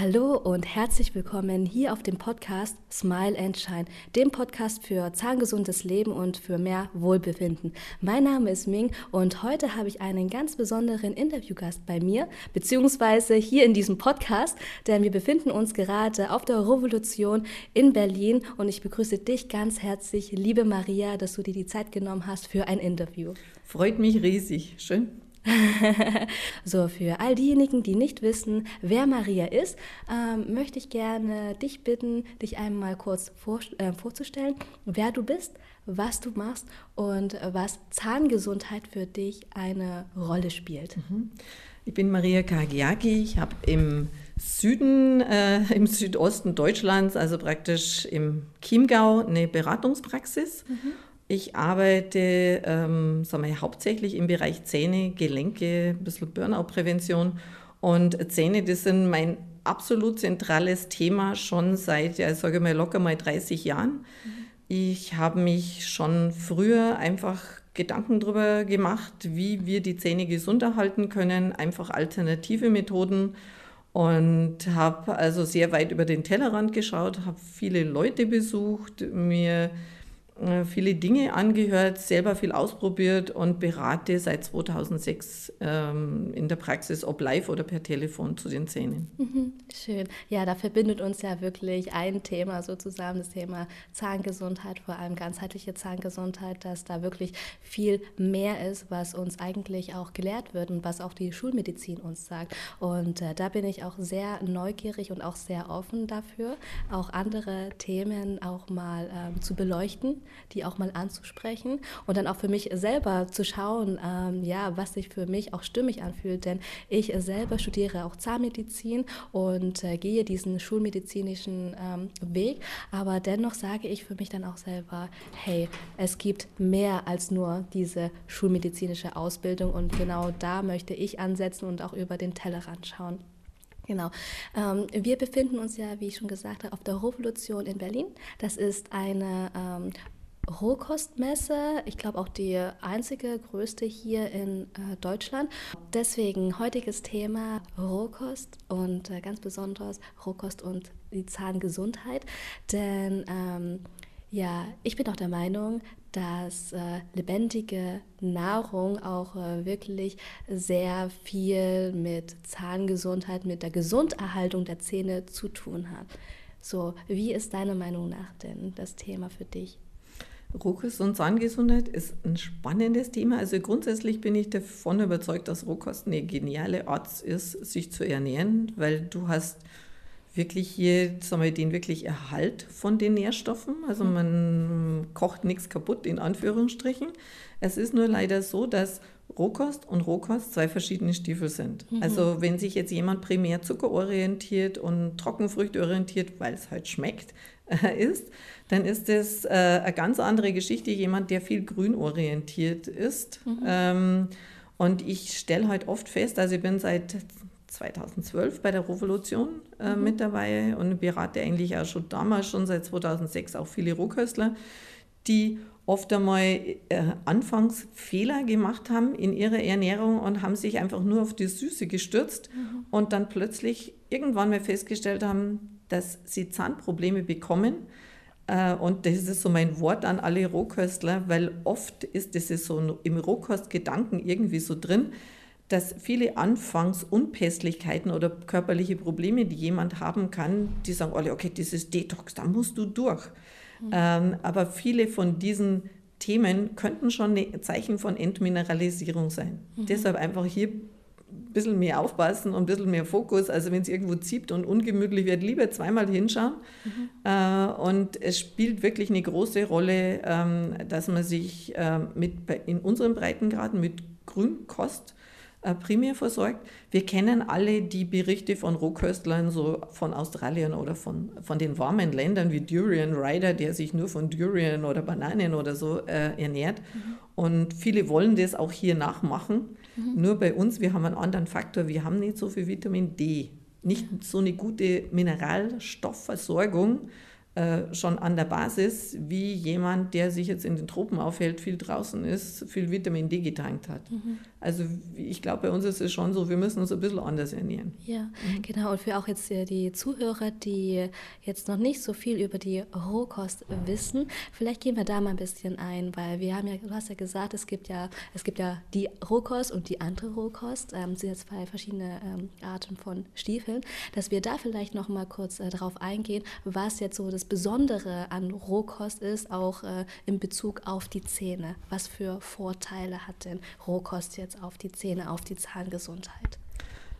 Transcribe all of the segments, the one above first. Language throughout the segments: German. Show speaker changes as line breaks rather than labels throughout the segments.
Hallo und herzlich willkommen hier auf dem Podcast Smile and Shine, dem Podcast für zahngesundes Leben und für mehr Wohlbefinden. Mein Name ist Ming und heute habe ich einen ganz besonderen Interviewgast bei mir, beziehungsweise hier in diesem Podcast, denn wir befinden uns gerade auf der Revolution in Berlin und ich begrüße dich ganz herzlich, liebe Maria, dass du dir die Zeit genommen hast für ein Interview.
Freut mich riesig. Schön.
so, für all diejenigen, die nicht wissen, wer Maria ist, ähm, möchte ich gerne dich bitten, dich einmal kurz vor, äh, vorzustellen, wer du bist, was du machst und was Zahngesundheit für dich eine Rolle spielt.
Mhm. Ich bin Maria Kagiaki. Ich habe im Süden, äh, im Südosten Deutschlands, also praktisch im Chiemgau, eine Beratungspraxis. Mhm ich arbeite ähm, sagen wir, hauptsächlich im Bereich Zähne, Gelenke, ein bisschen Burnout-Prävention. Und Zähne, das sind mein absolut zentrales Thema schon seit, ja, sage mal, locker mal 30 Jahren. Ich habe mich schon früher einfach Gedanken darüber gemacht, wie wir die Zähne gesund erhalten können, einfach alternative Methoden und habe also sehr weit über den Tellerrand geschaut, habe viele Leute besucht, mir viele Dinge angehört, selber viel ausprobiert und berate seit 2006 ähm, in der Praxis, ob live oder per Telefon zu den Zähnen.
Mhm, schön. Ja, da verbindet uns ja wirklich ein Thema so zusammen, das Thema Zahngesundheit, vor allem ganzheitliche Zahngesundheit, dass da wirklich viel mehr ist, was uns eigentlich auch gelehrt wird und was auch die Schulmedizin uns sagt. Und äh, da bin ich auch sehr neugierig und auch sehr offen dafür, auch andere Themen auch mal ähm, zu beleuchten die auch mal anzusprechen und dann auch für mich selber zu schauen, ähm, ja, was sich für mich auch stimmig anfühlt. Denn ich selber studiere auch Zahnmedizin und äh, gehe diesen schulmedizinischen ähm, Weg. Aber dennoch sage ich für mich dann auch selber, hey, es gibt mehr als nur diese schulmedizinische Ausbildung und genau da möchte ich ansetzen und auch über den Tellerrand schauen. Genau. Ähm, wir befinden uns ja, wie ich schon gesagt habe, auf der Revolution in Berlin. Das ist eine ähm, Rohkostmesse, ich glaube auch die einzige größte hier in äh, Deutschland. Deswegen heutiges Thema Rohkost und äh, ganz besonders Rohkost und die Zahngesundheit. Denn ähm, ja, ich bin auch der Meinung, dass äh, lebendige Nahrung auch äh, wirklich sehr viel mit Zahngesundheit, mit der Gesunderhaltung der Zähne zu tun hat. So, wie ist deiner Meinung nach denn das Thema für dich?
Rohkost und Zahngesundheit ist ein spannendes Thema. Also grundsätzlich bin ich davon überzeugt, dass Rohkost eine geniale Art ist, sich zu ernähren, weil du hast wirklich hier sagen wir, den wirklich Erhalt von den Nährstoffen. Also mhm. man kocht nichts kaputt in Anführungsstrichen. Es ist nur leider so, dass Rohkost und Rohkost zwei verschiedene Stiefel sind. Mhm. Also wenn sich jetzt jemand primär zuckerorientiert und Trockenfrüchte orientiert, weil es halt schmeckt, ist, dann ist das äh, eine ganz andere Geschichte, jemand, der viel grünorientiert ist. Mhm. Ähm, und ich stelle halt oft fest, also ich bin seit 2012 bei der Revolution äh, mhm. mit dabei und berate eigentlich auch schon damals, schon seit 2006, auch viele Rohköstler, die oft einmal äh, anfangs Fehler gemacht haben in ihrer Ernährung und haben sich einfach nur auf die Süße gestürzt mhm. und dann plötzlich irgendwann mal festgestellt haben, dass sie Zahnprobleme bekommen äh, und das ist so mein Wort an alle Rohköstler, weil oft ist das so im Rohkostgedanken irgendwie so drin, dass viele anfangs Unpässlichkeiten oder körperliche Probleme, die jemand haben kann, die sagen alle, okay, dieses Detox, da musst du durch. Mhm. Ähm, aber viele von diesen Themen könnten schon ein Zeichen von Entmineralisierung sein. Mhm. Deshalb einfach hier ein bisschen mehr aufpassen und ein bisschen mehr Fokus. Also wenn es irgendwo zieht und ungemütlich wird, lieber zweimal hinschauen. Mhm. Äh, und es spielt wirklich eine große Rolle, ähm, dass man sich äh, mit, in unseren Breitengraden mit Grünkost äh, primär versorgt. Wir kennen alle die Berichte von Rohköstlern, so von Australien oder von, von den warmen Ländern wie Durian Rider, der sich nur von Durian oder Bananen oder so äh, ernährt. Mhm. Und viele wollen das auch hier nachmachen. Mhm. Nur bei uns, wir haben einen anderen Faktor, wir haben nicht so viel Vitamin D, nicht so eine gute Mineralstoffversorgung äh, schon an der Basis, wie jemand, der sich jetzt in den Tropen aufhält, viel draußen ist, viel Vitamin D getankt hat. Mhm. Also ich glaube, bei uns ist es schon so, wir müssen uns ein bisschen anders ernähren.
Ja, mhm. genau. Und für auch jetzt die Zuhörer, die jetzt noch nicht so viel über die Rohkost wissen, vielleicht gehen wir da mal ein bisschen ein, weil wir haben ja, du hast ja gesagt, es gibt ja, es gibt ja die Rohkost und die andere Rohkost. Ähm, sind jetzt zwei verschiedene ähm, Arten von Stiefeln, dass wir da vielleicht noch mal kurz äh, darauf eingehen, was jetzt so das das Besondere an Rohkost ist, auch äh, in Bezug auf die Zähne. Was für Vorteile hat denn Rohkost jetzt auf die Zähne, auf die Zahngesundheit?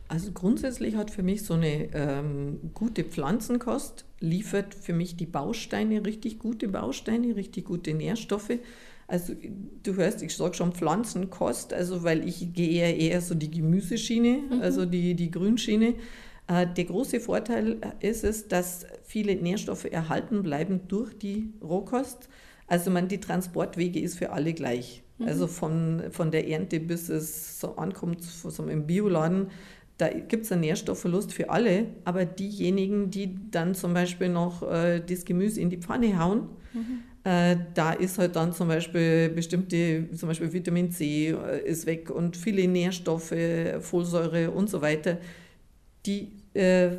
Also grundsätzlich hat für mich so eine ähm, gute Pflanzenkost, liefert für mich die Bausteine, richtig gute Bausteine, richtig gute Nährstoffe. Also du hörst, ich sage schon Pflanzenkost, also weil ich gehe eher, so die Gemüseschiene, mhm. also die, die Grünschiene. Äh, der große Vorteil ist es, dass viele Nährstoffe erhalten bleiben durch die Rohkost. Also man, die Transportwege ist für alle gleich. Mhm. Also von, von der Ernte bis es so ankommt, so im Bioladen, da gibt es einen Nährstoffverlust für alle, aber diejenigen, die dann zum Beispiel noch äh, das Gemüse in die Pfanne hauen, mhm. äh, da ist halt dann zum Beispiel bestimmte, zum Beispiel Vitamin C äh, ist weg und viele Nährstoffe, Folsäure und so weiter, die äh,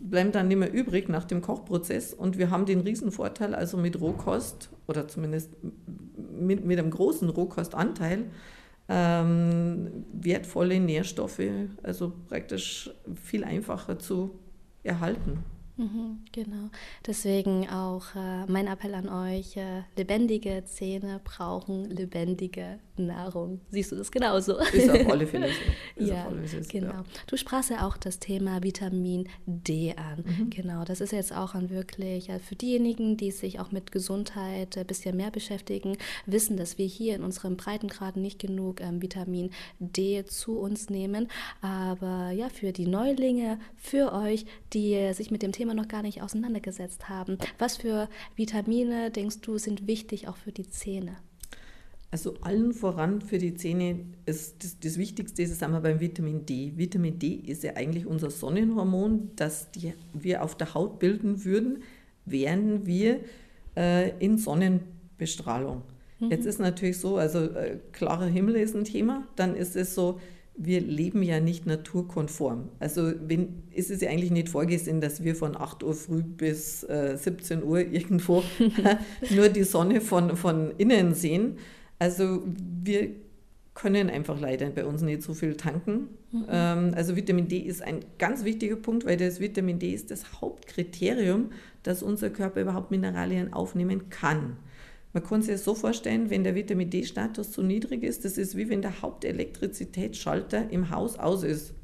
bleiben dann nicht mehr übrig nach dem Kochprozess. Und wir haben den Riesenvorteil, also mit Rohkost oder zumindest mit, mit einem großen Rohkostanteil, ähm, wertvolle Nährstoffe, also praktisch viel einfacher zu erhalten.
Mhm, genau. Deswegen auch äh, mein Appell an euch, äh, lebendige Zähne brauchen lebendige Nahrung. Siehst du das genauso?
Ist auf alle Fälle so.
Ist ja, so, genau. Ja. Du sprachst ja auch das Thema Vitamin D an. Mhm. Genau, das ist jetzt auch an wirklich, ja, für diejenigen, die sich auch mit Gesundheit ein bisschen mehr beschäftigen, wissen, dass wir hier in unserem Breitengrad nicht genug ähm, Vitamin D zu uns nehmen. Aber ja, für die Neulinge, für euch, die sich mit dem Thema noch gar nicht auseinandergesetzt haben, was für Vitamine, denkst du, sind wichtig auch für die Zähne?
Also allen voran für die Zähne ist das, das Wichtigste ist einmal beim Vitamin D. Vitamin D ist ja eigentlich unser Sonnenhormon, das die, wir auf der Haut bilden würden, während wir äh, in Sonnenbestrahlung. Mhm. Jetzt ist natürlich so, also äh, klarer Himmel ist ein Thema, dann ist es so, wir leben ja nicht naturkonform. Also wenn, ist es ja eigentlich nicht vorgesehen, dass wir von 8 Uhr früh bis äh, 17 Uhr irgendwo nur die Sonne von, von innen sehen, also wir können einfach leider bei uns nicht so viel tanken. Mhm. Ähm, also Vitamin D ist ein ganz wichtiger Punkt, weil das Vitamin D ist das Hauptkriterium, dass unser Körper überhaupt Mineralien aufnehmen kann. Man kann sich das so vorstellen, wenn der Vitamin D-Status zu niedrig ist, das ist wie wenn der Hauptelektrizitätsschalter im Haus aus ist.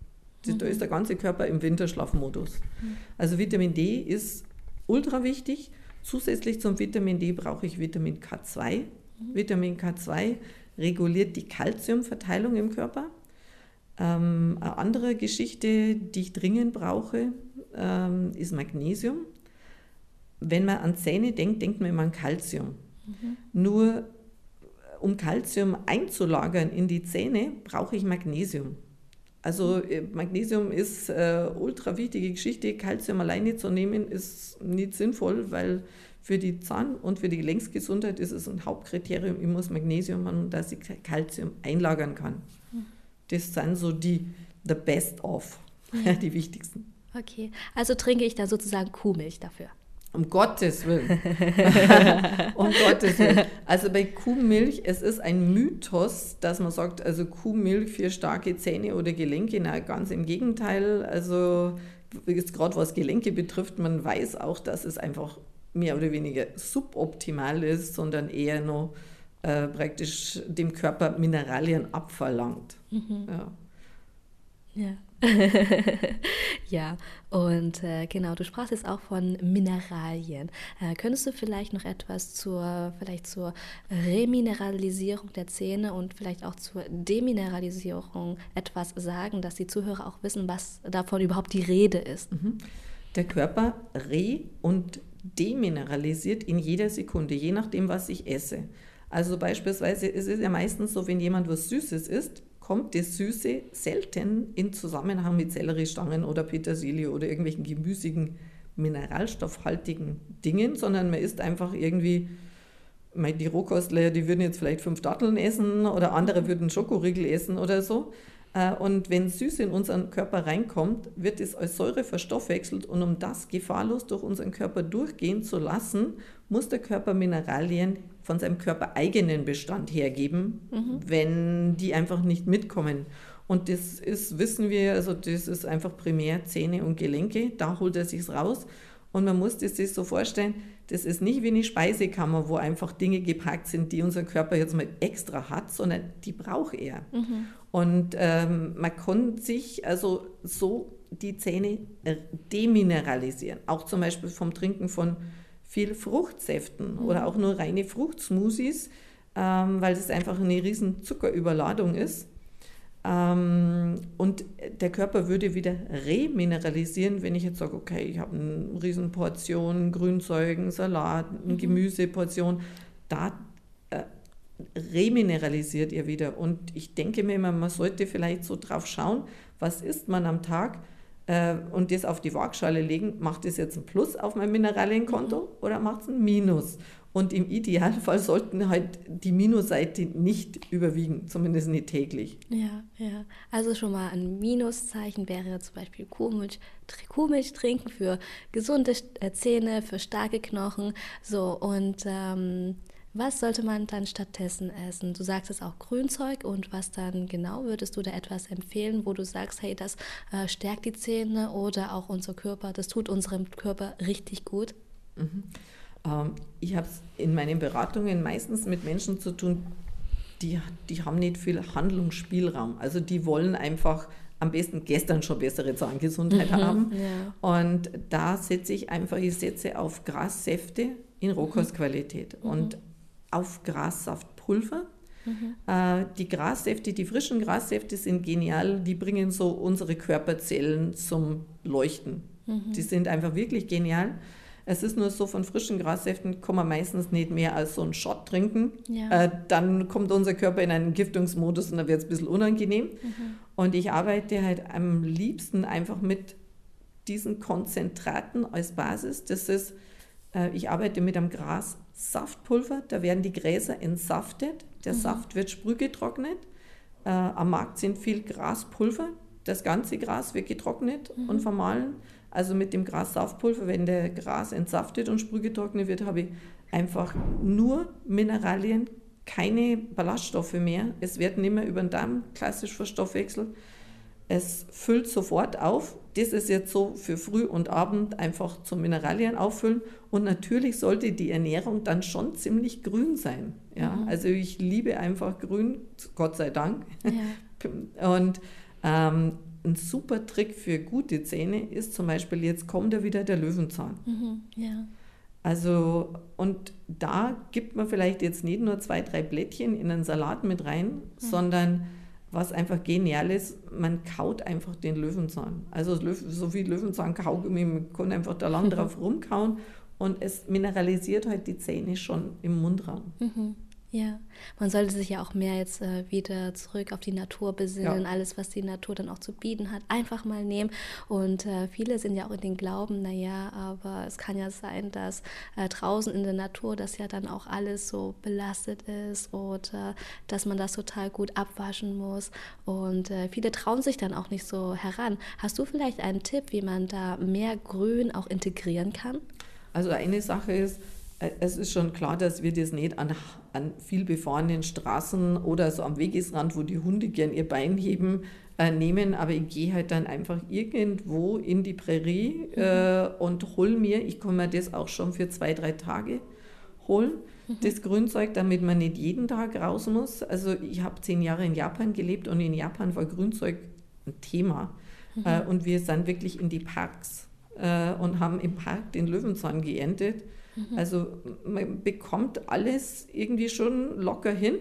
Mhm. Da ist der ganze Körper im Winterschlafmodus. Mhm. Also Vitamin D ist ultra wichtig. Zusätzlich zum Vitamin D brauche ich Vitamin K2, Vitamin K2 reguliert die Kalziumverteilung im Körper. Ähm, eine andere Geschichte, die ich dringend brauche, ähm, ist Magnesium. Wenn man an Zähne denkt, denkt man immer an Kalzium. Mhm. Nur um Kalzium einzulagern in die Zähne, brauche ich Magnesium. Also äh, Magnesium ist äh, ultra wichtige Geschichte. Kalzium alleine zu nehmen ist nicht sinnvoll, weil für die Zahn- und für die Gelenksgesundheit ist es ein Hauptkriterium, ich muss Magnesium haben, dass ich Kalzium einlagern kann. Das sind so die the best of, ja. die wichtigsten.
Okay, also trinke ich da sozusagen Kuhmilch dafür.
Um Gottes Willen. um Gottes Willen. Also bei Kuhmilch, es ist ein Mythos, dass man sagt, also Kuhmilch für starke Zähne oder Gelenke. Na, ganz im Gegenteil. Also gerade was Gelenke betrifft, man weiß auch, dass es einfach mehr oder weniger suboptimal ist, sondern eher noch äh, praktisch dem Körper Mineralien abverlangt. Mhm. Ja.
Ja. ja, und äh, genau, du sprachst jetzt auch von Mineralien. Äh, könntest du vielleicht noch etwas zur, vielleicht zur Remineralisierung der Zähne und vielleicht auch zur Demineralisierung etwas sagen, dass die Zuhörer auch wissen, was davon überhaupt die Rede ist? Mhm.
Der Körper re- und demineralisiert in jeder Sekunde, je nachdem, was ich esse. Also beispielsweise ist es ja meistens so, wenn jemand was Süßes isst, kommt das Süße selten in Zusammenhang mit Selleriestangen oder Petersilie oder irgendwelchen gemüsigen mineralstoffhaltigen Dingen, sondern man isst einfach irgendwie, die Rohkostler, die würden jetzt vielleicht fünf Datteln essen oder andere würden Schokoriegel essen oder so. Äh, und wenn Süße in unseren Körper reinkommt, wird es als Säure verstoffwechselt und um das gefahrlos durch unseren Körper durchgehen zu lassen, muss der Körper Mineralien von seinem körpereigenen Bestand hergeben, mhm. wenn die einfach nicht mitkommen. Und das ist, wissen wir, also das ist einfach primär Zähne und Gelenke, da holt er sich raus. Und man muss das sich so vorstellen, das ist nicht wie eine Speisekammer, wo einfach Dinge gepackt sind, die unser Körper jetzt mal extra hat, sondern die braucht er. Mhm. Und ähm, man kann sich also so die Zähne demineralisieren. Auch zum Beispiel vom Trinken von viel Fruchtsäften mhm. oder auch nur reine Fruchtsmoothies, ähm, weil das einfach eine riesen Zuckerüberladung ist. Ähm, und der Körper würde wieder remineralisieren, wenn ich jetzt sage, okay, ich habe eine riesen Portion Grünzeugen, Salat, eine mhm. Gemüseportion. Da äh, remineralisiert ihr wieder. Und ich denke mir immer, man sollte vielleicht so drauf schauen, was isst man am Tag äh, und das auf die Waagschale legen. Macht das jetzt ein Plus auf mein Mineralienkonto mhm. oder macht es ein Minus? Und im Idealfall sollten halt die Minusseite nicht überwiegen, zumindest nicht täglich.
Ja, ja. Also schon mal ein Minuszeichen wäre zum Beispiel Kuhmilch, Kuhmilch trinken für gesunde äh, Zähne, für starke Knochen. So, und ähm, was sollte man dann stattdessen essen? Du sagst es auch Grünzeug und was dann genau würdest du da etwas empfehlen, wo du sagst, hey, das äh, stärkt die Zähne oder auch unser Körper, das tut unserem Körper richtig gut?
Mhm. Ähm, ich habe es in meinen Beratungen meistens mit Menschen zu tun, die, die haben nicht viel Handlungsspielraum. Also die wollen einfach am besten gestern schon bessere Zahngesundheit mhm, haben. Ja. Und da setze ich einfach, ich setze auf Grassäfte in Rohkostqualität mhm. und auf Grassaftpulver. Mhm. Äh, die Grassäfte, die frischen Grassäfte sind genial, die bringen so unsere Körperzellen zum Leuchten. Mhm. Die sind einfach wirklich genial. Es ist nur so, von frischen Grassäften kann man meistens nicht mehr als so einen Shot trinken. Ja. Äh, dann kommt unser Körper in einen Giftungsmodus und dann wird es ein bisschen unangenehm. Mhm. Und ich arbeite halt am liebsten einfach mit diesen Konzentraten als Basis. Das ist, äh, ich arbeite mit einem Grassaftpulver, da werden die Gräser entsaftet, der mhm. Saft wird sprühgetrocknet. Äh, am Markt sind viel Graspulver, das ganze Gras wird getrocknet mhm. und vermahlen. Also mit dem Grassaftpulver, wenn der Gras entsaftet und sprühgetrocknet wird, habe ich einfach nur Mineralien, keine Ballaststoffe mehr. Es wird nicht mehr über den Darm klassisch verstoffwechselt. Es füllt sofort auf. Das ist jetzt so für Früh und Abend einfach zum Mineralien auffüllen. Und natürlich sollte die Ernährung dann schon ziemlich grün sein. Ja? Mhm. Also ich liebe einfach grün, Gott sei Dank. Ja. Und ähm, ein super Trick für gute Zähne ist zum Beispiel, jetzt kommt da wieder der Löwenzahn. Mhm, ja. Also, und da gibt man vielleicht jetzt nicht nur zwei, drei Blättchen in einen Salat mit rein, mhm. sondern was einfach genial ist, man kaut einfach den Löwenzahn. Also so wie Löwenzahn Kaugummi, man kann einfach da lang drauf rumkauen und es mineralisiert halt die Zähne schon im Mundraum.
Mhm. Ja, man sollte sich ja auch mehr jetzt äh, wieder zurück auf die Natur besinnen, ja. alles, was die Natur dann auch zu bieten hat, einfach mal nehmen. Und äh, viele sind ja auch in den Glauben, naja, aber es kann ja sein, dass äh, draußen in der Natur das ja dann auch alles so belastet ist oder dass man das total gut abwaschen muss. Und äh, viele trauen sich dann auch nicht so heran. Hast du vielleicht einen Tipp, wie man da mehr Grün auch integrieren kann?
Also eine Sache ist, äh, es ist schon klar, dass wir das nicht an, an viel befahrenen Straßen oder so am Wegesrand, wo die Hunde gern ihr Bein heben, äh, nehmen, aber ich gehe halt dann einfach irgendwo in die Prärie mhm. äh, und hol mir, ich kann mir das auch schon für zwei, drei Tage holen, mhm. das Grünzeug, damit man nicht jeden Tag raus muss. Also ich habe zehn Jahre in Japan gelebt und in Japan war Grünzeug ein Thema. Mhm. Äh, und wir sind wirklich in die Parks äh, und haben im Park den Löwenzahn geerntet Mhm. Also man bekommt alles irgendwie schon locker hin.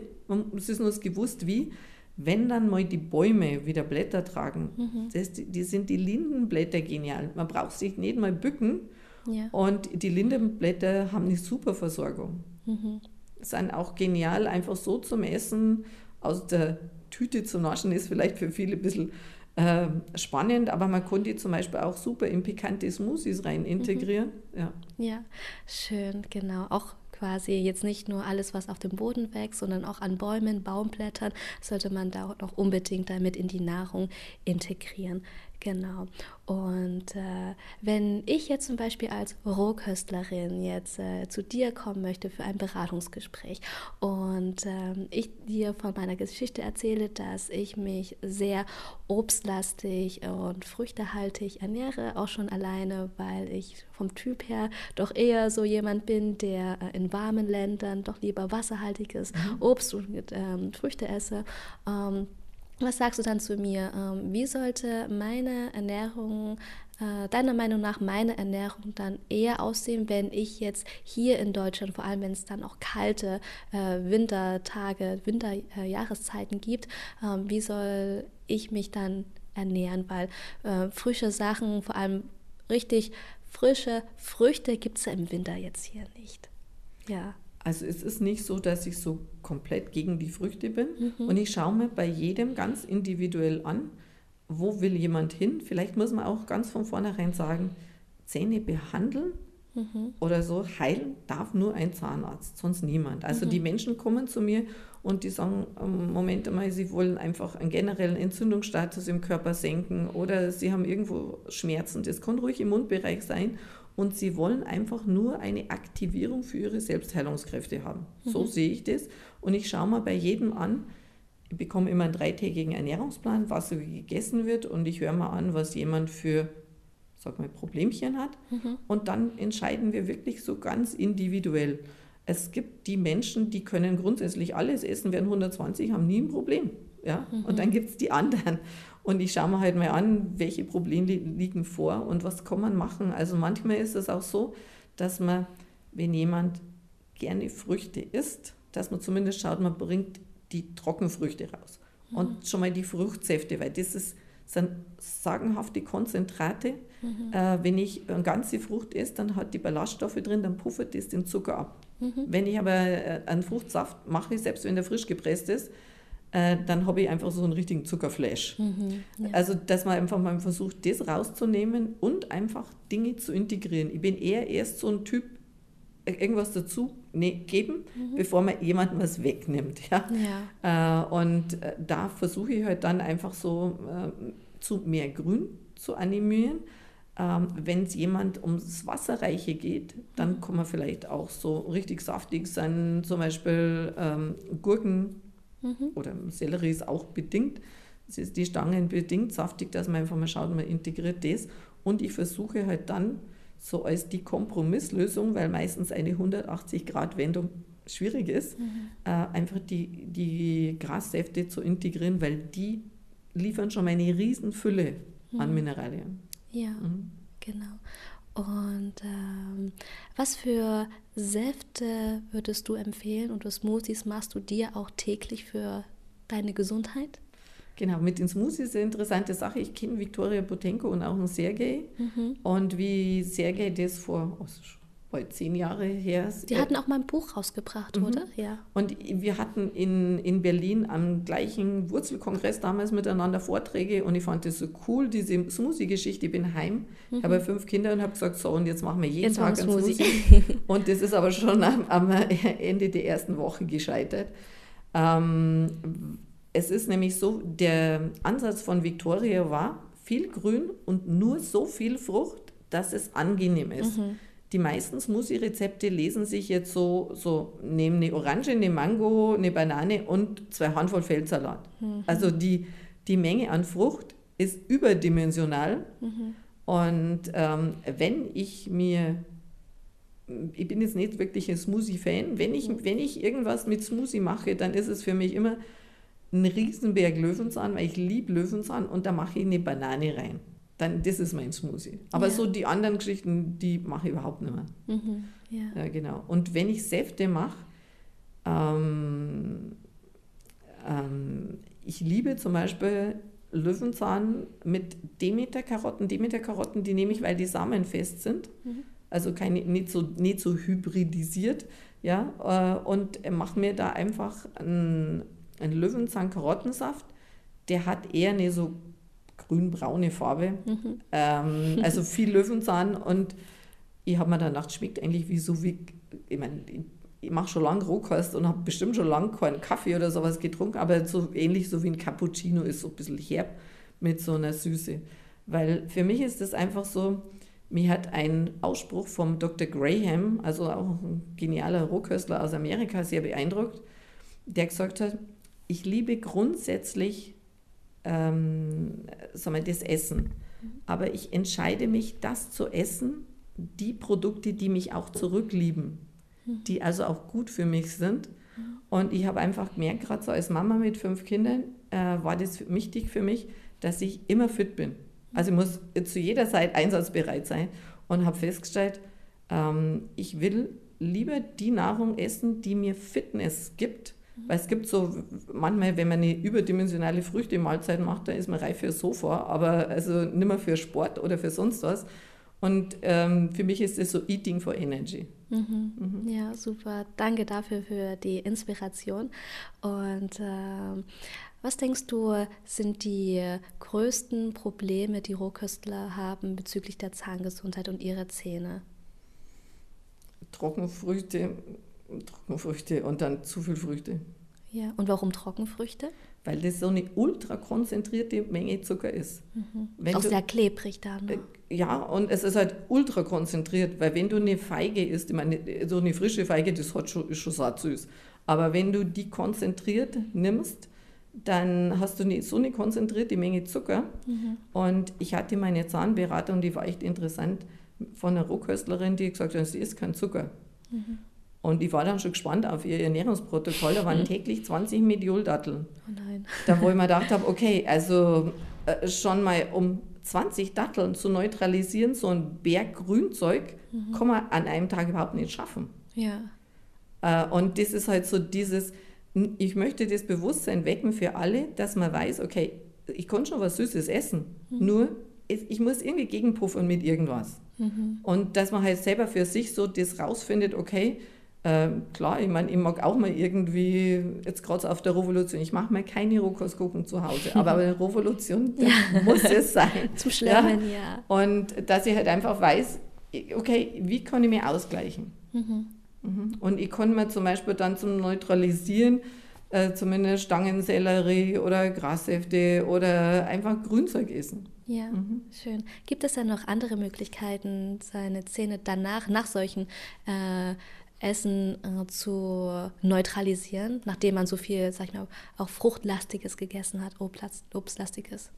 Es ist nur gewusst, wie. Wenn dann mal die Bäume wieder Blätter tragen, mhm. das, die sind die Lindenblätter genial. Man braucht sich nicht mal bücken. Ja. Und die Lindenblätter haben eine super Versorgung. Mhm. Sind auch genial, einfach so zum Essen aus der Tüte zu naschen, ist vielleicht für viele ein bisschen äh, spannend, aber man konnte die zum Beispiel auch super in pikante Smoothies rein integrieren. Mhm. Ja.
ja, schön, genau. Auch quasi jetzt nicht nur alles, was auf dem Boden wächst, sondern auch an Bäumen, Baumblättern, sollte man da auch unbedingt damit in die Nahrung integrieren. Genau. Und äh, wenn ich jetzt zum Beispiel als Rohköstlerin jetzt äh, zu dir kommen möchte für ein Beratungsgespräch und äh, ich dir von meiner Geschichte erzähle, dass ich mich sehr obstlastig und früchtehaltig ernähre, auch schon alleine, weil ich vom Typ her doch eher so jemand bin, der äh, in warmen Ländern doch lieber wasserhaltiges mhm. Obst und ähm, Früchte esse. Ähm, was sagst du dann zu mir? Ähm, wie sollte meine Ernährung, äh, deiner Meinung nach, meine Ernährung dann eher aussehen, wenn ich jetzt hier in Deutschland, vor allem wenn es dann auch kalte äh, Wintertage, Winterjahreszeiten gibt, ähm, wie soll ich mich dann ernähren? Weil äh, frische Sachen, vor allem richtig frische Früchte, gibt es ja im Winter jetzt hier nicht. Ja.
Also es ist nicht so, dass ich so komplett gegen die Früchte bin. Mhm. Und ich schaue mir bei jedem ganz individuell an, wo will jemand hin. Vielleicht muss man auch ganz von vornherein sagen, Zähne behandeln mhm. oder so heilen darf nur ein Zahnarzt, sonst niemand. Also mhm. die Menschen kommen zu mir und die sagen, ähm, Moment einmal, sie wollen einfach einen generellen Entzündungsstatus im Körper senken oder sie haben irgendwo Schmerzen. Das kann ruhig im Mundbereich sein und sie wollen einfach nur eine Aktivierung für ihre Selbstheilungskräfte haben. Mhm. So sehe ich das. Und ich schaue mal bei jedem an, ich bekomme immer einen dreitägigen Ernährungsplan, was so gegessen wird und ich höre mal an, was jemand für, sag mal, Problemchen hat. Mhm. Und dann entscheiden wir wirklich so ganz individuell. Es gibt die Menschen, die können grundsätzlich alles essen, werden 120, haben nie ein Problem. Ja? Mhm. Und dann gibt es die anderen. Und ich schaue mir halt mal an, welche Probleme liegen vor und was kann man machen. Also manchmal ist es auch so, dass man, wenn jemand gerne Früchte isst, dass man zumindest schaut, man bringt die Trockenfrüchte raus. Mhm. Und schon mal die Fruchtsäfte, weil das ist, sind sagenhafte Konzentrate. Mhm. Äh, wenn ich eine ganze Frucht esse, dann hat die Ballaststoffe drin, dann puffert das den Zucker ab. Mhm. Wenn ich aber äh, einen Fruchtsaft mache, selbst wenn der frisch gepresst ist, äh, dann habe ich einfach so einen richtigen Zuckerflash. Mhm, ja. Also, dass man einfach mal versucht, das rauszunehmen und einfach Dinge zu integrieren. Ich bin eher erst so ein Typ, äh, irgendwas dazu ne geben, mhm. bevor man jemandem was wegnimmt. Ja? ja. Äh, und da versuche ich halt dann einfach so äh, zu mehr Grün zu animieren. Ähm, Wenn es jemand ums Wasserreiche geht, dann mhm. kann man vielleicht auch so richtig saftig sein, zum Beispiel ähm, Gurken Mhm. Oder Sellerie ist auch bedingt. Es ist die Stangen bedingt saftig, dass man einfach mal schaut, man integriert das. Und ich versuche halt dann so als die Kompromisslösung, weil meistens eine 180-Grad-Wendung schwierig ist, mhm. äh, einfach die, die Grassäfte zu integrieren, weil die liefern schon mal eine Riesenfülle mhm. an Mineralien.
Ja, mhm. genau. Und ähm, was für Säfte würdest du empfehlen und was Smoothies machst du dir auch täglich für deine Gesundheit?
Genau, mit den Smoothies ist eine interessante Sache. Ich kenne Viktoria Potenko und auch einen Sergei. Mhm. Und wie Sergei das vor, oh, bald zehn Jahre her.
Die hatten auch mal ein Buch rausgebracht, mhm. oder?
Ja. Und wir hatten in, in Berlin am gleichen Wurzelkongress damals miteinander Vorträge und ich fand das so cool, diese Smoothie-Geschichte. Ich bin heim, mhm. habe fünf Kinder und habe gesagt, so und jetzt machen wir jeden jetzt Tag einen Smoothie. Smoothie. und das ist aber schon am, am, Ende der ersten Woche gescheitert. Ähm, es ist nämlich so, der Ansatz von Victoria war, viel Grün und nur so viel Frucht, dass es angenehm ist. Mhm die meisten Smoothie-Rezepte lesen sich jetzt so, so nehmen eine Orange, eine Mango, eine Banane und zwei Handvoll Feldsalat. Mhm. Also die, die Menge an Frucht ist überdimensional. Mhm. Und ähm, wenn ich mir, ich bin jetzt nicht wirklich ein Smoothie-Fan, wenn ich, mhm. wenn ich irgendwas mit Smoothie mache, dann ist es für mich immer ein Riesenberg Löwenzahn, weil ich liebe Löwenzahn und da mache ich eine Banane rein dann das ist mein Smoothie. Aber ja. so die anderen Geschichten, die mache ich überhaupt nicht mehr. Mhm, ja. ja. genau. Und wenn ich Säfte mache, ähm, ähm, ich liebe zum Beispiel Löwenzahn mit Demeter-Karotten. Demeter-Karotten, die nehme ich, weil die Samen fest sind. Mhm. Also keine, nicht, so, nicht so hybridisiert. Ja, äh, und mache mir da einfach einen, einen Löwenzahn-Karottensaft. Der hat eher eine so grün-braune Farbe. Mhm. Ähm, also viel Löwenzahn und ich habe mir dann gedacht, schmeckt eigentlich wie so wie, ich meine, ich, mache schon lange Rohkost und habe bestimmt schon lange keinen Kaffee oder sowas getrunken, aber so ähnlich so wie ein Cappuccino ist so ein bisschen herb mit so einer Süße. Weil für mich ist das einfach so, mir hat ein Ausspruch vom Dr. Graham, also auch ein genialer Rohköstler aus Amerika, sehr beeindruckt, der gesagt hat, ich liebe grundsätzlich ähm, sagen das Essen, aber ich entscheide mich, das zu essen, die Produkte, die mich auch zurücklieben, die also auch gut für mich sind. Und ich habe einfach gemerkt, gerade so als Mama mit fünf Kindern, äh, war das wichtig für mich, dass ich immer fit bin. Also ich muss zu jeder Zeit einsatzbereit sein und habe festgestellt, ähm, ich will lieber die Nahrung essen, die mir Fitness gibt. Weil es gibt so, manchmal, wenn man eine überdimensionale Früchte-Mahlzeit macht, dann ist man reif fürs Sofa, aber also nicht mehr für Sport oder für sonst was. Und ähm, für mich ist es so Eating for Energy.
Mhm. Mhm. Ja, super. Danke dafür für die Inspiration. Und äh, was denkst du, sind die größten Probleme, die Rohköstler haben bezüglich der Zahngesundheit und ihrer Zähne?
Trockenfrüchte, Trockenfrüchte und dann zu viel Früchte.
Ja, und warum Trockenfrüchte?
Weil das so eine ultra konzentrierte Menge Zucker ist.
Mhm. Auch du, sehr klebrig dann. Ne?
Ja, und es ist halt ultra konzentriert, weil wenn du eine Feige isst, ich meine, so eine frische Feige, das hat schon, ist schon satt süß. Aber wenn du die konzentriert nimmst, dann hast du eine, so eine konzentrierte Menge Zucker. Mhm. Und ich hatte meine Zahnberatung, die war echt interessant, von einer Rohköstlerin, die gesagt hat, sie isst kein Zucker. Mhm. Und ich war dann schon gespannt auf ihr Ernährungsprotokoll. Da waren mhm. täglich 20 Medioldatteln. Oh nein. Da wo ich mir gedacht habe, okay, also äh, schon mal um 20 Datteln zu neutralisieren, so ein Berg Grünzeug, mhm. kann man an einem Tag überhaupt nicht schaffen.
Ja.
Äh, und das ist halt so dieses, ich möchte das Bewusstsein wecken für alle, dass man weiß, okay, ich kann schon was Süßes essen, mhm. nur ich muss irgendwie gegenpuffern mit irgendwas. Mhm. Und dass man halt selber für sich so das rausfindet, okay, äh, klar, ich meine, ich mag auch mal irgendwie, jetzt gerade auf der Revolution, ich mache mal keine Rohkostkuchen zu Hause, aber eine Revolution ja. muss es sein.
Zum Schlemmen, ja. ja.
Und dass ich halt einfach weiß, okay, wie kann ich mich ausgleichen? Mhm. Mhm. Und ich konnte mir zum Beispiel dann zum Neutralisieren äh, zumindest Stangensellerie oder Grassäfte oder einfach Grünzeug essen.
Ja, mhm. schön. Gibt es dann noch andere Möglichkeiten, seine Zähne danach, nach solchen äh, Essen äh, zu neutralisieren, nachdem man so viel, sag ich mal, auch Fruchtlastiges gegessen hat, Obstlastiges?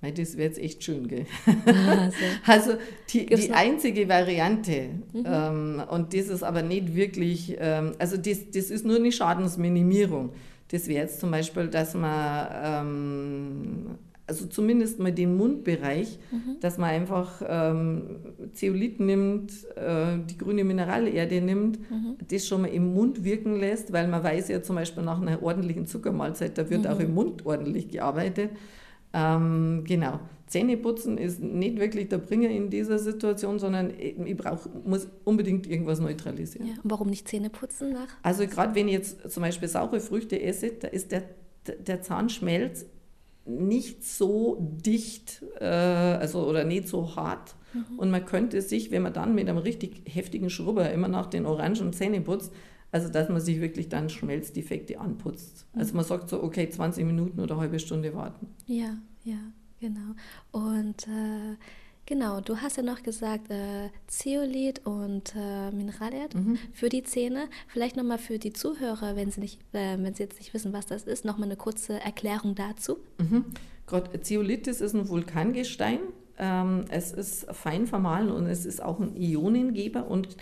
Das wäre jetzt echt schön, gell? Also, also die, die einzige Variante, mhm. ähm, und das ist aber nicht wirklich, ähm, also das, das ist nur eine Schadensminimierung. Das wäre jetzt zum Beispiel, dass man, ähm, also zumindest mal den Mundbereich, mhm. dass man einfach ähm, Zeolit nimmt, äh, die grüne Mineralerde nimmt, mhm. das schon mal im Mund wirken lässt, weil man weiß ja zum Beispiel nach einer ordentlichen Zuckermahlzeit, da wird auch mhm. im Mund ordentlich gearbeitet. Ähm, genau. Zähneputzen ist nicht wirklich der Bringer in dieser Situation, sondern ich brauch, muss unbedingt irgendwas neutralisieren.
Ja, warum nicht Zähne putzen nach?
Also gerade wenn ich jetzt zum Beispiel saure Früchte esse, da ist der, der Zahnschmelz nicht so dicht äh, also, oder nicht so hart. Mhm. Und man könnte sich, wenn man dann mit einem richtig heftigen Schrubber immer nach den orangen Zähne putzt, also, dass man sich wirklich dann Schmelzdefekte anputzt. Also, man sagt so, okay, 20 Minuten oder eine halbe Stunde warten.
Ja, ja, genau. Und äh, genau, du hast ja noch gesagt, äh, Zeolit und äh, Mineralerd mhm. für die Zähne. Vielleicht nochmal für die Zuhörer, wenn sie, nicht, äh, wenn sie jetzt nicht wissen, was das ist, nochmal eine kurze Erklärung dazu.
Mhm. Gerade Zeolitis ist ein Vulkangestein. Ähm, es ist fein vermahlen und es ist auch ein Ionengeber und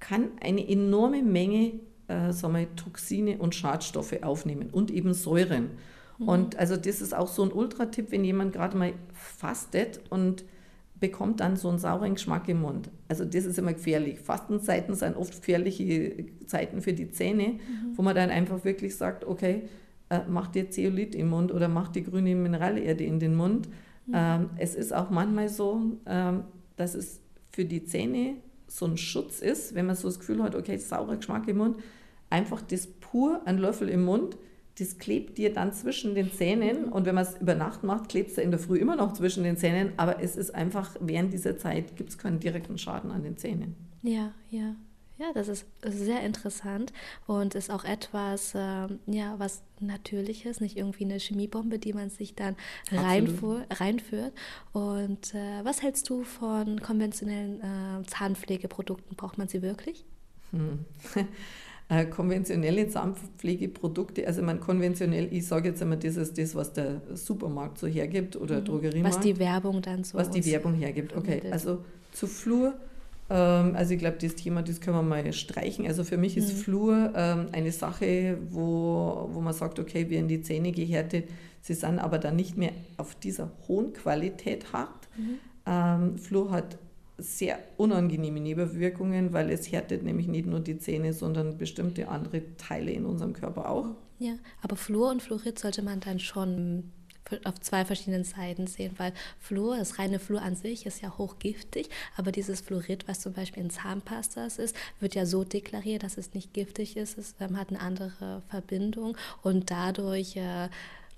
kann eine enorme Menge äh, sagen wir, Toxine und Schadstoffe aufnehmen und eben Säuren. Mhm. Und also das ist auch so ein Ultratipp, wenn jemand gerade mal fastet und bekommt dann so einen sauren Geschmack im Mund. Also das ist immer gefährlich. Fastenzeiten sind oft gefährliche Zeiten für die Zähne, mhm. wo man dann einfach wirklich sagt, okay, äh, mach dir Zeolit im Mund oder mach die grüne Mineralerde in den Mund. Mhm. Ähm, es ist auch manchmal so, ähm, dass es für die Zähne so ein Schutz ist, wenn man so das Gefühl hat, okay, saurer Geschmack im Mund, einfach das pur, ein Löffel im Mund, das klebt dir dann zwischen den Zähnen und wenn man es über Nacht macht, klebt es in der Früh immer noch zwischen den Zähnen, aber es ist einfach, während dieser Zeit gibt es keinen direkten Schaden an den Zähnen.
Ja, ja. Ja, das ist sehr interessant und ist auch etwas, äh, ja, was Natürliches, nicht irgendwie eine Chemiebombe, die man sich dann reinfuhr, reinführt. Und äh, was hältst du von konventionellen äh, Zahnpflegeprodukten? Braucht man sie wirklich? Hm.
Äh, konventionelle Zahnpflegeprodukte, also man konventionell, ich sage jetzt einmal, das ist das, was der Supermarkt so hergibt oder mhm. Drogeriemarkt.
Was die Werbung dann so
Was die Werbung hergibt, okay. Also zu Flur, ähm, also ich glaube, das Thema, das können wir mal streichen. Also für mich ist mhm. Flur ähm, eine Sache, wo, wo man sagt, okay, wir in die Zähne gehärtet, sie sind aber dann nicht mehr auf dieser hohen Qualität hart. Mhm. Ähm, Flur hat sehr unangenehme Nebenwirkungen, weil es härtet nämlich nicht nur die Zähne, sondern bestimmte andere Teile in unserem Körper auch.
Ja, aber Fluor und Fluorid sollte man dann schon auf zwei verschiedenen Seiten sehen, weil Fluor, das reine Fluor an sich ist ja hochgiftig, aber dieses Fluorid, was zum Beispiel in Zahnpastas ist, wird ja so deklariert, dass es nicht giftig ist, es ähm, hat eine andere Verbindung und dadurch äh,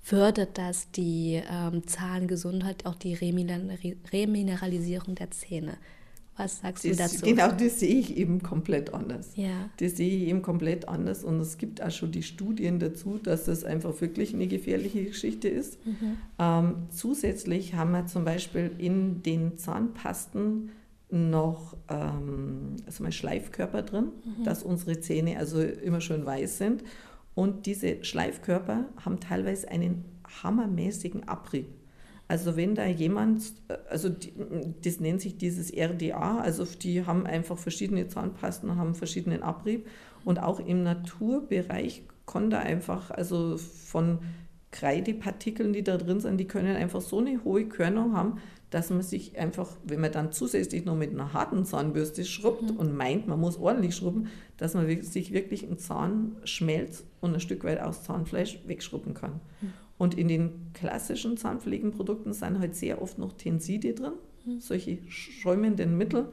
fördert das die ähm, Zahngesundheit, auch die Remineralisierung der Zähne. Was sagst
das,
du dazu?
Genau, das sehe ich eben komplett anders.
Ja.
Das sehe ich eben komplett anders und es gibt auch schon die Studien dazu, dass das einfach wirklich eine gefährliche Geschichte ist. Mhm. Ähm, zusätzlich haben wir zum Beispiel in den Zahnpasten noch ähm, also Schleifkörper drin, mhm. dass unsere Zähne also immer schön weiß sind. Und diese Schleifkörper haben teilweise einen hammermäßigen Abrieb. Also wenn da jemand, also die, das nennt sich dieses RDA, also die haben einfach verschiedene Zahnpasten, haben verschiedenen Abrieb und auch im Naturbereich kann da einfach, also von Kreidepartikeln, die da drin sind, die können einfach so eine hohe Körnung haben, dass man sich einfach, wenn man dann zusätzlich noch mit einer harten Zahnbürste schrubbt mhm. und meint, man muss ordentlich schrubben, dass man sich wirklich einen Zahn schmelzt und ein Stück weit aus Zahnfleisch wegschrubben kann. Mhm. Und in den klassischen Zahnpflegenprodukten sind halt sehr oft noch Tenside drin, mhm. solche schäumenden Mittel,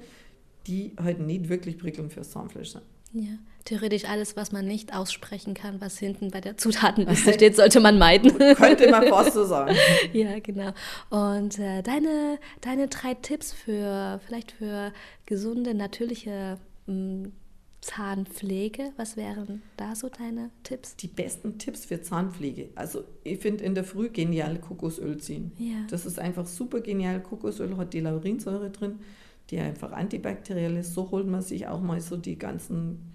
die halt nicht wirklich prickelnd fürs Zahnfleisch sind.
Ja, theoretisch alles, was man nicht aussprechen kann, was hinten bei der Zutatenliste steht, sollte man meiden.
Könnte man fast so sagen.
ja, genau. Und äh, deine, deine drei Tipps für vielleicht für gesunde, natürliche mh, mm, Zahnpflege, was wären da so deine Tipps?
Die besten Tipps für Zahnpflege. Also ich finde in der Früh genial Kokosöl ziehen.
Ja.
Das ist einfach super genial. Kokosöl hat die Laurinsäure drin, die einfach antibakteriell ist. So holt man sich auch mal so die ganzen,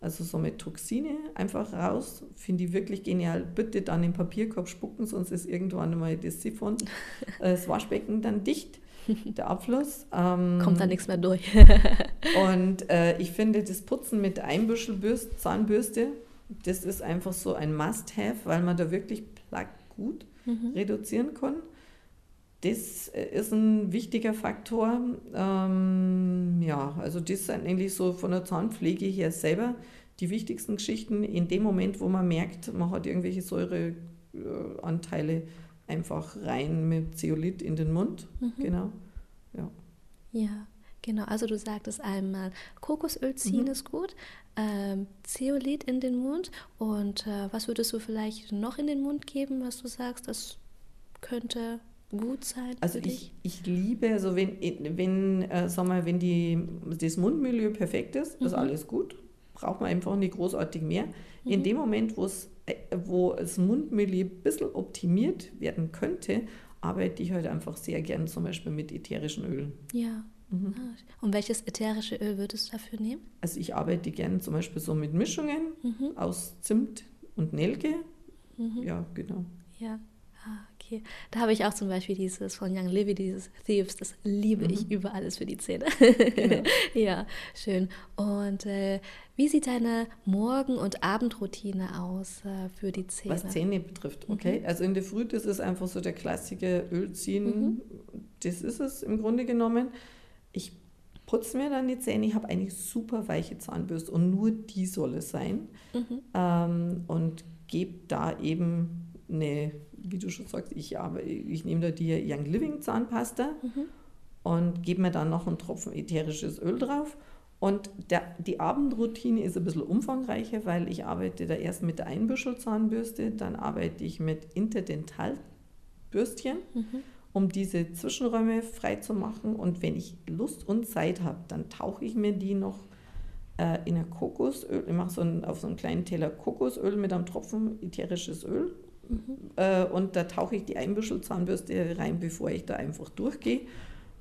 also so mit Toxine einfach raus. Finde ich wirklich genial. Bitte dann im Papierkorb spucken, sonst ist irgendwann mal das Siphon, das Waschbecken dann dicht der Abfluss.
Ähm, Kommt da nichts mehr durch.
und äh, ich finde das Putzen mit Einbüschelbürste, Zahnbürste, das ist einfach so ein Must-Have, weil man da wirklich Plaque gut mhm. reduzieren kann. Das äh, ist ein wichtiger Faktor. Ähm, ja, also das sind eigentlich so von der Zahnpflege her selber die wichtigsten Geschichten in dem Moment, wo man merkt, man hat irgendwelche Säureanteile einfach rein mit Zeolit in den Mund. Mhm. Genau. Ja.
Ja, genau. Also du sagtest einmal, Kokosöl ziehen mhm. ist gut, ähm, Zeolit in den Mund. Und äh, was würdest du vielleicht noch in den Mund geben, was du sagst, das könnte gut sein?
Also ich, ich liebe, also wenn, wenn, äh, sag mal, wenn die, das Mundmilieu perfekt ist, mhm. ist alles gut. Braucht man einfach nicht großartig mehr. In mhm. dem Moment, wo es wo das Mundmilieu ein bisschen optimiert werden könnte, arbeite ich halt einfach sehr gern zum Beispiel mit ätherischen Ölen.
Ja. Mhm. Ah, und welches ätherische Öl würdest du dafür nehmen?
Also ich arbeite gerne zum Beispiel so mit Mischungen mhm. aus Zimt und Nelke. Mhm. Ja, genau.
Ja. Okay. Da habe ich auch zum Beispiel dieses von Young Livy, dieses Thieves, das liebe ich mhm. über alles für die Zähne. Genau. ja, schön. Und äh, wie sieht deine Morgen- und Abendroutine aus äh, für die Zähne?
Was Zähne betrifft, okay. Mhm. Also in der Früh, das ist einfach so der klassische Ölziehen. Mhm. Das ist es im Grunde genommen. Ich putze mir dann die Zähne. Ich habe eine super weiche Zahnbürste und nur die soll es sein. Mhm. Ähm, und gebe da eben eine wie du schon sagst, ich, ich nehme da die Young Living Zahnpasta mhm. und gebe mir dann noch einen Tropfen ätherisches Öl drauf Und der, die Abendroutine ist ein bisschen umfangreicher, weil ich arbeite da erst mit der Einbüschelzahnbürste, dann arbeite ich mit Interdentalbürstchen, mhm. um diese Zwischenräume frei zu machen. Und wenn ich Lust und Zeit habe, dann tauche ich mir die noch äh, in ein Kokosöl. Ich mache so einen, auf so einen kleinen Teller Kokosöl mit einem Tropfen ätherisches Öl. Mhm. Äh, und da tauche ich die Einbüschelzahnbürste rein, bevor ich da einfach durchgehe.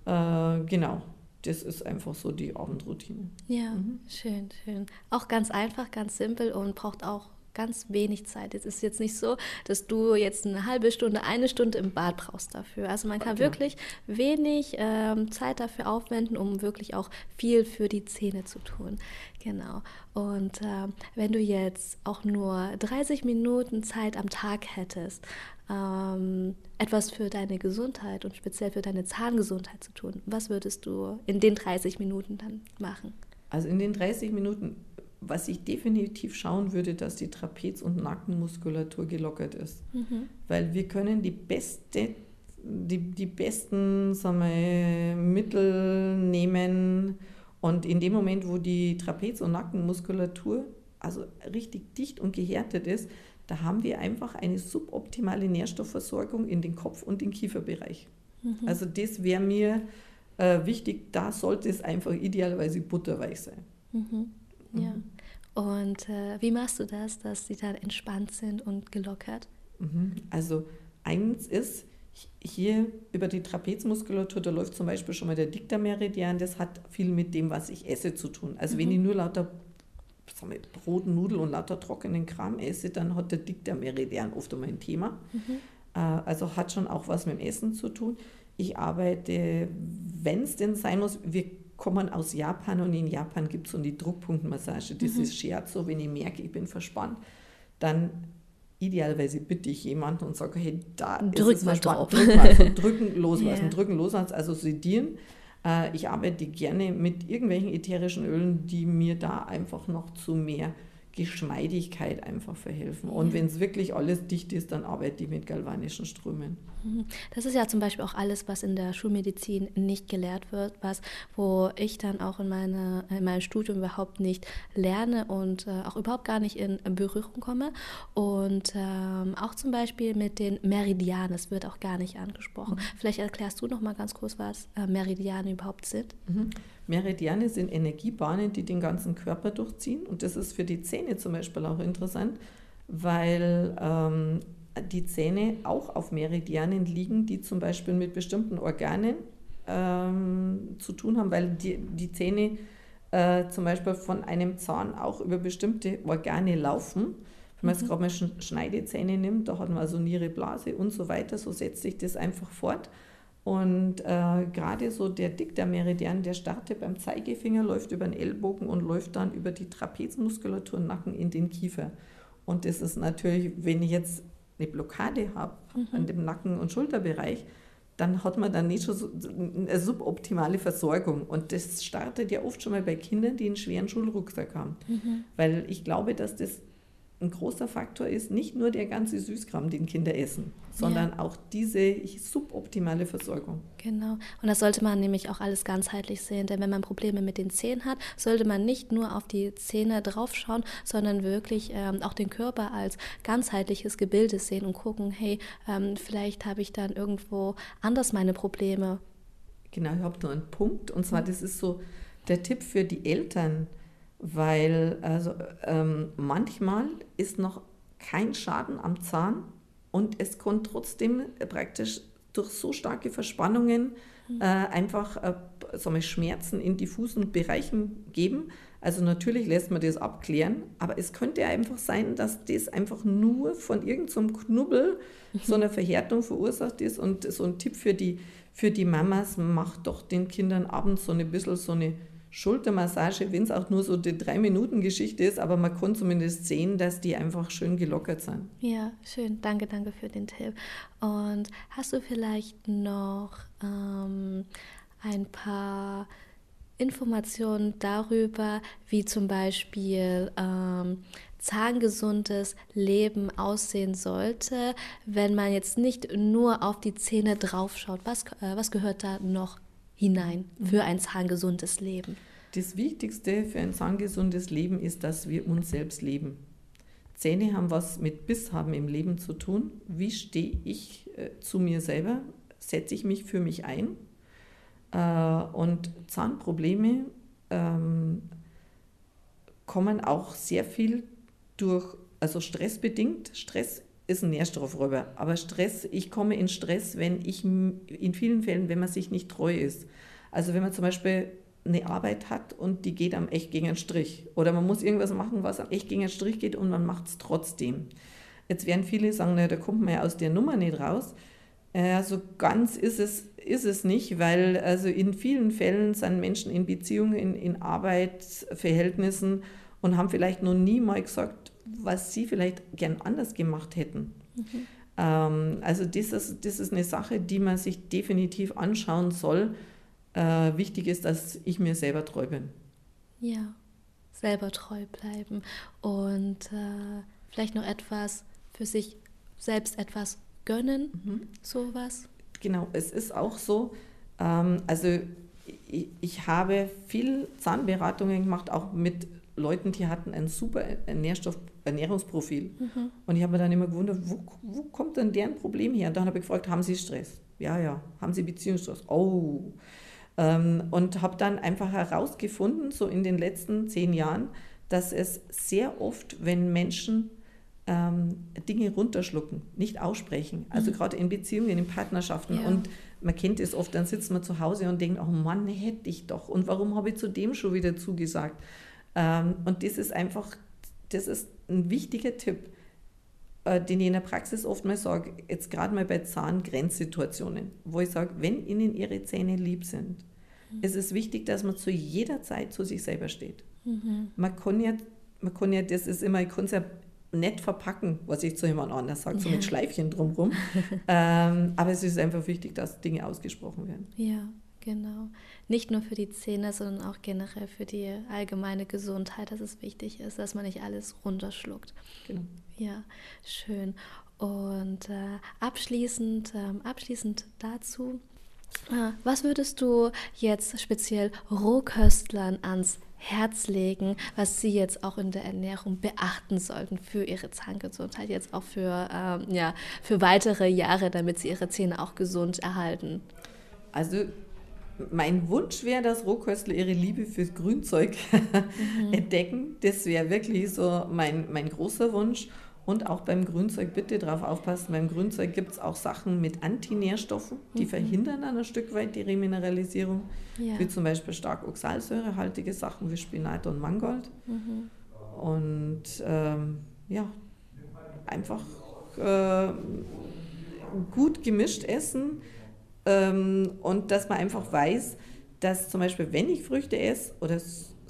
Äh, genau das ist einfach so die Abendroutine.
Ja, mhm. schön, schön. Auch ganz einfach, ganz simpel und braucht auch ganz wenig Zeit. Es ist jetzt nicht so, dass du jetzt eine halbe Stunde, eine Stunde im Bad brauchst dafür. Also man kann okay. wirklich wenig ähm, Zeit dafür aufwenden, um wirklich auch viel für die Zähne zu tun. Genau. Und äh, wenn du jetzt auch nur 30 Minuten Zeit am Tag hättest, ähm, etwas für deine Gesundheit und speziell für deine Zahngesundheit zu tun, was würdest du in den 30 Minuten dann machen?
Also in den 30 Minuten, was ich definitiv schauen würde, dass die Trapez- und Nackenmuskulatur gelockert ist. Mhm. Weil wir können die beste die, die besten sagen wir, Mittel nehmen und in dem Moment, wo die Trapez- und Nackenmuskulatur also richtig dicht und gehärtet ist, da haben wir einfach eine suboptimale Nährstoffversorgung in den Kopf- und den Kieferbereich. Mhm. Also das wäre mir äh, wichtig, da sollte es einfach idealerweise butterweich sein.
Mhm. Ja. Mhm. Und äh, wie machst du das, dass sie dann entspannt sind und gelockert?
Mhm. Also eins ist, hier über die Trapezmuskulatur, da läuft zum Beispiel schon mal der Diktameridian, das hat viel mit dem, was ich esse, zu tun. Also mhm. wenn ich nur lauter wir, Brot, Nudel und lauter trockenen Kram esse, dann hat der Diktameridian oft einmal ein Thema. Mhm. Äh, also hat schon auch was mit dem Essen zu tun. Ich arbeite, wenn es denn sein muss, wir kommen aus Japan und in Japan gibt es so die Druckpunktmassage. Das mhm. ist wenn ich merke, ich bin verspannt, dann idealerweise bitte ich jemanden und sage, hey, da
Drück ist es verspannt. Drauf.
Drück mal, also drücken, loslassen, yeah. drücken, loslassen, also sedieren. Äh, ich arbeite gerne mit irgendwelchen ätherischen Ölen, die mir da einfach noch zu mehr Geschmeidigkeit einfach verhelfen. Und ja. wenn es wirklich alles dicht ist, dann arbeite ich mit galvanischen Strömen.
Mhm. Das ist ja zum Beispiel auch alles, was in der Schulmedizin nicht gelehrt wird, was, wo ich dann auch in, meine, in meinem Studium überhaupt nicht lerne und äh, auch überhaupt gar nicht in Berührung komme. Und ähm, auch zum Beispiel mit den Meridianen, das wird auch gar nicht angesprochen. Mhm. Vielleicht erklärst du noch mal ganz kurz, was äh, Meridiane überhaupt sind.
Mhm. Meridiane sind Energiebahnen, die den ganzen Körper durchziehen. Und das ist für die Zähne zum Beispiel auch interessant, weil ähm, die Zähne auch auf Meridianen liegen, die zum Beispiel mit bestimmten Organen ähm, zu tun haben, weil die, die Zähne äh, zum Beispiel von einem Zahn auch über bestimmte Organe laufen. Wenn man jetzt mhm. gerade mal Schneidezähne nimmt, da hat man also Niere, Blase und so weiter, so setzt sich das einfach fort. Und äh, gerade so der Diktameridian, der startet beim Zeigefinger, läuft über den Ellbogen und läuft dann über die Trapezmuskulatur Nacken in den Kiefer. Und das ist natürlich, wenn ich jetzt eine Blockade habe mhm. an dem Nacken- und Schulterbereich, dann hat man dann nicht schon so eine suboptimale Versorgung. Und das startet ja oft schon mal bei Kindern, die einen schweren Schulrucksack haben. Mhm. Weil ich glaube, dass das ein großer Faktor ist nicht nur der ganze Süßkram, den Kinder essen, sondern ja. auch diese suboptimale Versorgung.
Genau. Und das sollte man nämlich auch alles ganzheitlich sehen, denn wenn man Probleme mit den Zähnen hat, sollte man nicht nur auf die Zähne draufschauen, sondern wirklich ähm, auch den Körper als ganzheitliches Gebilde sehen und gucken, hey, ähm, vielleicht habe ich dann irgendwo anders meine Probleme.
Genau, ich habe nur einen Punkt und zwar, das ist so der Tipp für die Eltern weil also, ähm, manchmal ist noch kein Schaden am Zahn und es kann trotzdem praktisch durch so starke Verspannungen äh, einfach äh, wir, Schmerzen in diffusen Bereichen geben. Also natürlich lässt man das abklären, aber es könnte einfach sein, dass das einfach nur von irgendeinem so Knubbel so eine Verhärtung verursacht ist. Und so ein Tipp für die, für die Mamas, macht doch den Kindern abends so ein bisschen so eine Schultermassage, wenn es auch nur so die Drei-Minuten-Geschichte ist, aber man kann zumindest sehen, dass die einfach schön gelockert sind.
Ja, schön. Danke, danke für den Tipp. Und hast du vielleicht noch ähm, ein paar Informationen darüber, wie zum Beispiel ähm, zahngesundes Leben aussehen sollte, wenn man jetzt nicht nur auf die Zähne draufschaut? Was, äh, was gehört da noch hinein für ein zahngesundes Leben?
Das Wichtigste für ein zahngesundes Leben ist, dass wir uns selbst leben. Zähne haben was mit Biss haben im Leben zu tun. Wie stehe ich äh, zu mir selber? Setze ich mich für mich ein? Äh, und Zahnprobleme ähm, kommen auch sehr viel durch, also stressbedingt. Stress ist ein Nährstoffräuber, aber Stress, ich komme in Stress, wenn ich in vielen Fällen, wenn man sich nicht treu ist. Also wenn man zum Beispiel eine Arbeit hat und die geht am echt gegen einen Strich. Oder man muss irgendwas machen, was am echt gegen einen Strich geht und man macht es trotzdem. Jetzt werden viele sagen, na, da kommt man ja aus der Nummer nicht raus. Äh, so ganz ist es, ist es nicht, weil also in vielen Fällen sind Menschen in Beziehungen, in, in Arbeitsverhältnissen und haben vielleicht noch nie mal gesagt, was sie vielleicht gern anders gemacht hätten. Mhm. Ähm, also das ist, das ist eine Sache, die man sich definitiv anschauen soll äh, wichtig ist, dass ich mir selber treu bin.
Ja, selber treu bleiben und äh, vielleicht noch etwas für sich selbst etwas gönnen, mhm. sowas.
Genau, es ist auch so, ähm, also ich, ich, habe viel Zahnberatungen gemacht, auch mit Leuten, die hatten ein super Nährstoff, Ernährungsprofil. Mhm. Und ich habe mir dann immer gewundert, wo, wo kommt denn deren Problem her? Und dann habe ich gefragt, haben Sie Stress? Ja, ja. Haben Sie Beziehungsstress? Oh. Ähm, und habe dann einfach herausgefunden, so in den letzten zehn Jahren, dass es sehr oft, wenn Menschen ähm, Dinge runterschlucken, nicht aussprechen, also mhm. gerade in Beziehungen, in Partnerschaften ja. und man kennt es oft, dann sitzt man zu Hause und denkt, oh Mann, hätte ich doch und warum habe ich zu dem schon wieder zugesagt? Ähm, und das ist einfach, das ist ein wichtiger Tipp, äh, den ich in der Praxis oft mal sage, jetzt gerade mal bei Zahngrenzsituationen, wo ich sage, wenn Ihnen Ihre Zähne lieb sind, mhm. ist es wichtig, dass man zu jeder Zeit zu sich selber steht. Mhm. Man kann ja, man kann ja, das ist immer, ich kann es ja nett verpacken, was ich zu jemand anders sage, so mit Schleifchen drumherum. ähm, aber es ist einfach wichtig, dass Dinge ausgesprochen werden.
Ja, genau. Nicht nur für die Zähne, sondern auch generell für die allgemeine Gesundheit, dass es wichtig ist, dass man nicht alles runterschluckt. Genau. Ja, schön. Und äh, abschließend, äh, abschließend dazu, äh, was würdest du jetzt speziell Rohköstlern ans Herz legen, was sie jetzt auch in der Ernährung beachten sollten für ihre Zahngesundheit, jetzt auch für, ähm, ja, für weitere Jahre, damit sie ihre Zähne auch gesund erhalten?
Also mein Wunsch wäre, dass Rohköstler ihre Liebe fürs Grünzeug mhm. entdecken. Das wäre wirklich so mein, mein großer Wunsch. Und auch beim Grünzeug bitte darauf aufpassen, beim Grünzeug gibt es auch Sachen mit Antinährstoffen, die mhm. verhindern ein Stück weit die Remineralisierung, ja. wie zum Beispiel stark oxalsäurehaltige Sachen wie Spinat und Mangold. Mhm. Und ähm, ja, einfach äh, gut gemischt essen ähm, und dass man einfach weiß, dass zum Beispiel, wenn ich Früchte esse oder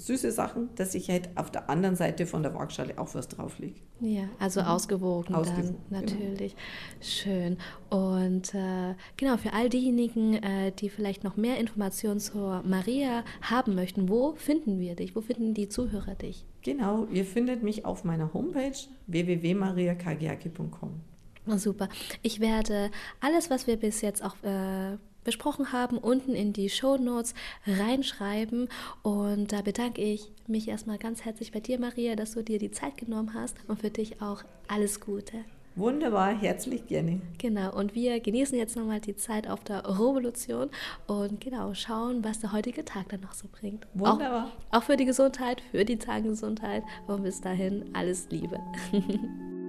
süße Sachen, dass ich halt auf der anderen Seite von der Waagschale auch was drauflege.
Ja, also mhm. ausgewogen, ausgewogen, dann genau. natürlich. Genau. Schön. Und äh, genau, für all diejenigen, äh, die vielleicht noch mehr Informationen zur Maria haben möchten, wo finden wir dich? Wo finden die Zuhörer dich?
Genau, ihr findet mich auf meiner Homepage www.mariakagiaki.com.
Super. Ich werde alles, was wir bis jetzt auch äh, besprochen haben, unten in die Show Notes reinschreiben. Und da bedanke ich mich erstmal ganz herzlich bei dir, Maria, dass du dir die Zeit genommen hast und für dich auch alles Gute.
Wunderbar, herzlich gerne.
Genau, und wir genießen jetzt nochmal die Zeit auf der Revolution und genau schauen, was der heutige Tag dann noch so bringt.
Wunderbar.
Auch, auch für die Gesundheit, für die Zahngesundheit und bis dahin alles Liebe.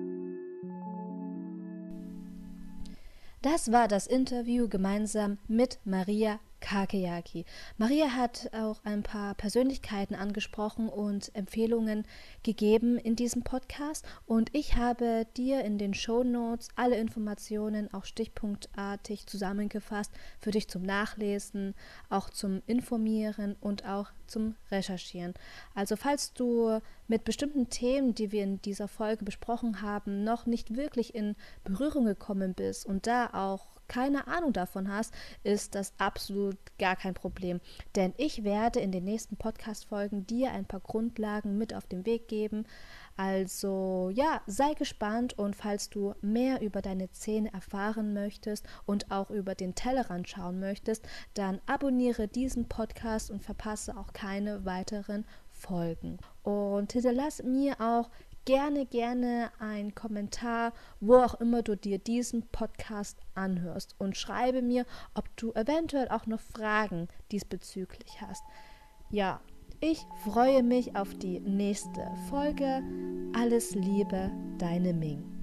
Das war das Interview gemeinsam mit Maria Kakeyaki. Maria hat auch ein paar Persönlichkeiten angesprochen und Empfehlungen gegeben in diesem Podcast und ich habe dir in den Show Notes alle Informationen auch stichpunktartig zusammengefasst für dich zum Nachlesen, auch zum Informieren und auch zum Recherchieren. Also falls du mit bestimmten Themen, die wir in dieser Folge besprochen haben, noch nicht wirklich in Berührung gekommen bist und da auch keine Ahnung davon hast, ist das absolut gar kein Problem. Denn ich werde in den nächsten Podcast-Folgen dir ein paar Grundlagen mit auf den Weg geben, Also ja, sei gespannt und falls du mehr über deine Zähne erfahren möchtest und auch über den Tellerrand schauen möchtest, dann abonniere diesen Podcast und verpasse auch keine weiteren Folgen. Und hinterlass mir auch gerne, gerne einen Kommentar, wo auch immer du dir diesen Podcast anhörst und schreibe mir, ob du eventuell auch noch Fragen diesbezüglich hast. Ja, ich freue mich auf die nächste Folge. Alles Liebe, deine Ming.